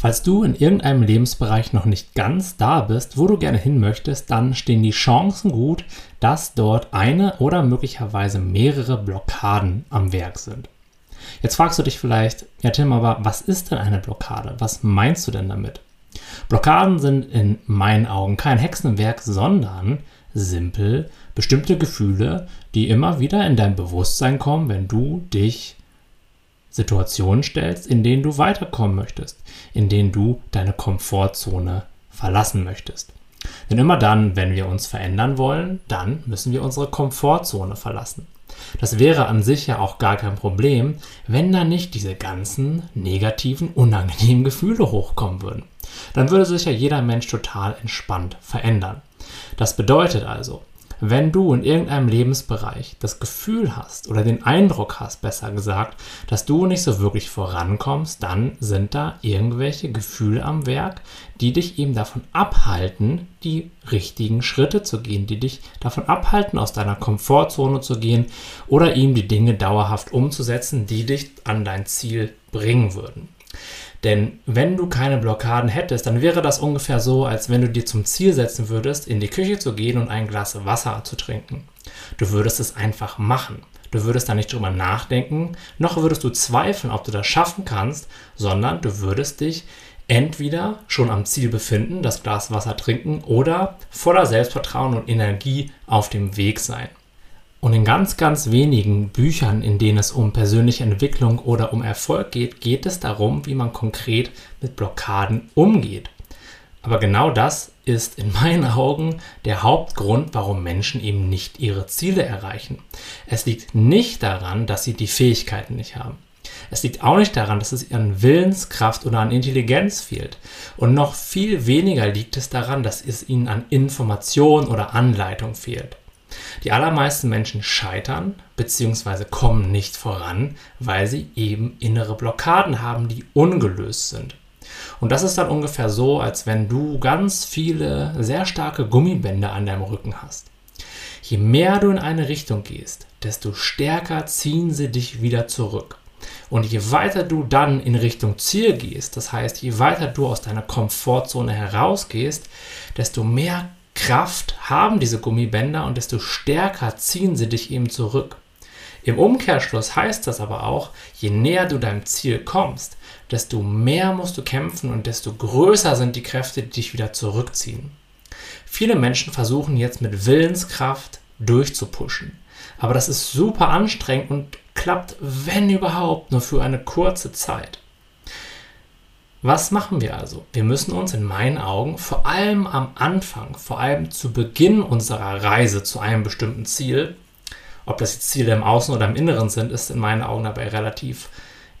Falls du in irgendeinem Lebensbereich noch nicht ganz da bist, wo du gerne hin möchtest, dann stehen die Chancen gut, dass dort eine oder möglicherweise mehrere Blockaden am Werk sind. Jetzt fragst du dich vielleicht, ja Tim, aber was ist denn eine Blockade? Was meinst du denn damit? Blockaden sind in meinen Augen kein Hexenwerk, sondern simpel bestimmte Gefühle, die immer wieder in dein Bewusstsein kommen, wenn du dich Situationen stellst, in denen du weiterkommen möchtest, in denen du deine Komfortzone verlassen möchtest. Denn immer dann, wenn wir uns verändern wollen, dann müssen wir unsere Komfortzone verlassen. Das wäre an sich ja auch gar kein Problem, wenn da nicht diese ganzen negativen, unangenehmen Gefühle hochkommen würden. Dann würde sich ja jeder Mensch total entspannt verändern. Das bedeutet also, wenn du in irgendeinem Lebensbereich das Gefühl hast oder den Eindruck hast, besser gesagt, dass du nicht so wirklich vorankommst, dann sind da irgendwelche Gefühle am Werk, die dich eben davon abhalten, die richtigen Schritte zu gehen, die dich davon abhalten, aus deiner Komfortzone zu gehen oder eben die Dinge dauerhaft umzusetzen, die dich an dein Ziel bringen würden. Denn wenn du keine Blockaden hättest, dann wäre das ungefähr so, als wenn du dir zum Ziel setzen würdest, in die Küche zu gehen und ein Glas Wasser zu trinken. Du würdest es einfach machen. Du würdest da nicht drüber nachdenken, noch würdest du zweifeln, ob du das schaffen kannst, sondern du würdest dich entweder schon am Ziel befinden, das Glas Wasser trinken, oder voller Selbstvertrauen und Energie auf dem Weg sein. Und in ganz, ganz wenigen Büchern, in denen es um persönliche Entwicklung oder um Erfolg geht, geht es darum, wie man konkret mit Blockaden umgeht. Aber genau das ist in meinen Augen der Hauptgrund, warum Menschen eben nicht ihre Ziele erreichen. Es liegt nicht daran, dass sie die Fähigkeiten nicht haben. Es liegt auch nicht daran, dass es an Willenskraft oder an Intelligenz fehlt. Und noch viel weniger liegt es daran, dass es ihnen an Information oder Anleitung fehlt. Die allermeisten Menschen scheitern bzw. kommen nicht voran, weil sie eben innere Blockaden haben, die ungelöst sind. Und das ist dann ungefähr so, als wenn du ganz viele sehr starke Gummibänder an deinem Rücken hast. Je mehr du in eine Richtung gehst, desto stärker ziehen sie dich wieder zurück. Und je weiter du dann in Richtung Ziel gehst, das heißt, je weiter du aus deiner Komfortzone herausgehst, desto mehr Kraft haben diese Gummibänder und desto stärker ziehen sie dich eben zurück. Im Umkehrschluss heißt das aber auch, je näher du deinem Ziel kommst, desto mehr musst du kämpfen und desto größer sind die Kräfte, die dich wieder zurückziehen. Viele Menschen versuchen jetzt mit Willenskraft durchzupushen. Aber das ist super anstrengend und klappt, wenn überhaupt, nur für eine kurze Zeit. Was machen wir also? Wir müssen uns in meinen Augen vor allem am Anfang, vor allem zu Beginn unserer Reise zu einem bestimmten Ziel, ob das jetzt Ziele im Außen oder im Inneren sind, ist in meinen Augen dabei relativ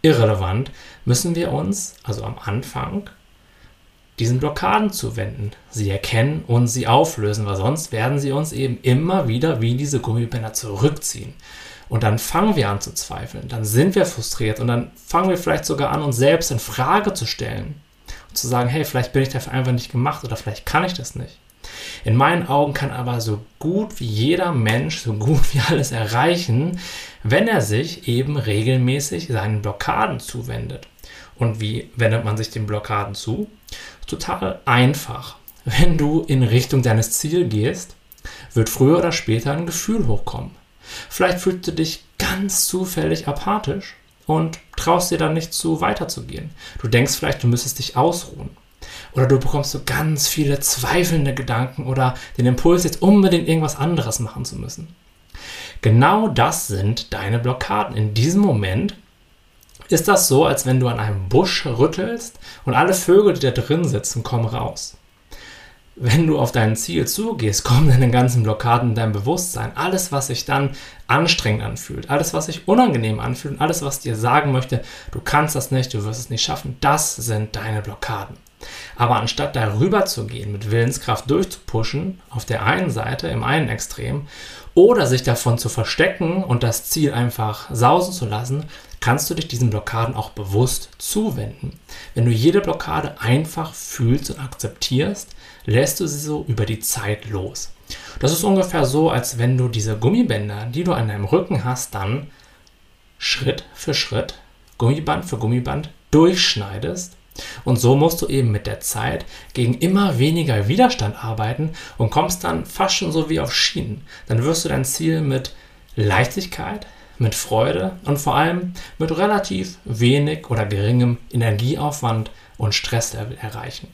irrelevant, müssen wir uns also am Anfang diesen Blockaden zuwenden, sie erkennen und sie auflösen, weil sonst werden sie uns eben immer wieder wie diese Gummibänder zurückziehen. Und dann fangen wir an zu zweifeln, dann sind wir frustriert und dann fangen wir vielleicht sogar an, uns selbst in Frage zu stellen und zu sagen, hey, vielleicht bin ich dafür einfach nicht gemacht oder vielleicht kann ich das nicht. In meinen Augen kann aber so gut wie jeder Mensch so gut wie alles erreichen, wenn er sich eben regelmäßig seinen Blockaden zuwendet. Und wie wendet man sich den Blockaden zu? Total einfach. Wenn du in Richtung deines Ziels gehst, wird früher oder später ein Gefühl hochkommen. Vielleicht fühlst du dich ganz zufällig apathisch und traust dir dann nicht zu, weiterzugehen. Du denkst vielleicht, du müsstest dich ausruhen. Oder du bekommst so ganz viele zweifelnde Gedanken oder den Impuls, jetzt unbedingt irgendwas anderes machen zu müssen. Genau das sind deine Blockaden. In diesem Moment ist das so, als wenn du an einem Busch rüttelst und alle Vögel, die da drin sitzen, kommen raus wenn du auf dein Ziel zugehst, kommen deine ganzen Blockaden in dein Bewusstsein. Alles, was sich dann anstrengend anfühlt, alles, was sich unangenehm anfühlt und alles, was dir sagen möchte, du kannst das nicht, du wirst es nicht schaffen, das sind deine Blockaden. Aber anstatt darüber zu gehen, mit Willenskraft durchzupushen, auf der einen Seite, im einen Extrem, oder sich davon zu verstecken und das Ziel einfach sausen zu lassen, kannst du dich diesen Blockaden auch bewusst zuwenden. Wenn du jede Blockade einfach fühlst und akzeptierst, lässt du sie so über die Zeit los. Das ist ungefähr so, als wenn du diese Gummibänder, die du an deinem Rücken hast, dann Schritt für Schritt, Gummiband für Gummiband durchschneidest Und so musst du eben mit der Zeit gegen immer weniger Widerstand arbeiten und kommst dann fast schon so wie auf Schienen. Dann wirst du dein Ziel mit Leichtigkeit, mit Freude und vor allem mit relativ wenig oder geringem Energieaufwand und Stresslevel erreichen.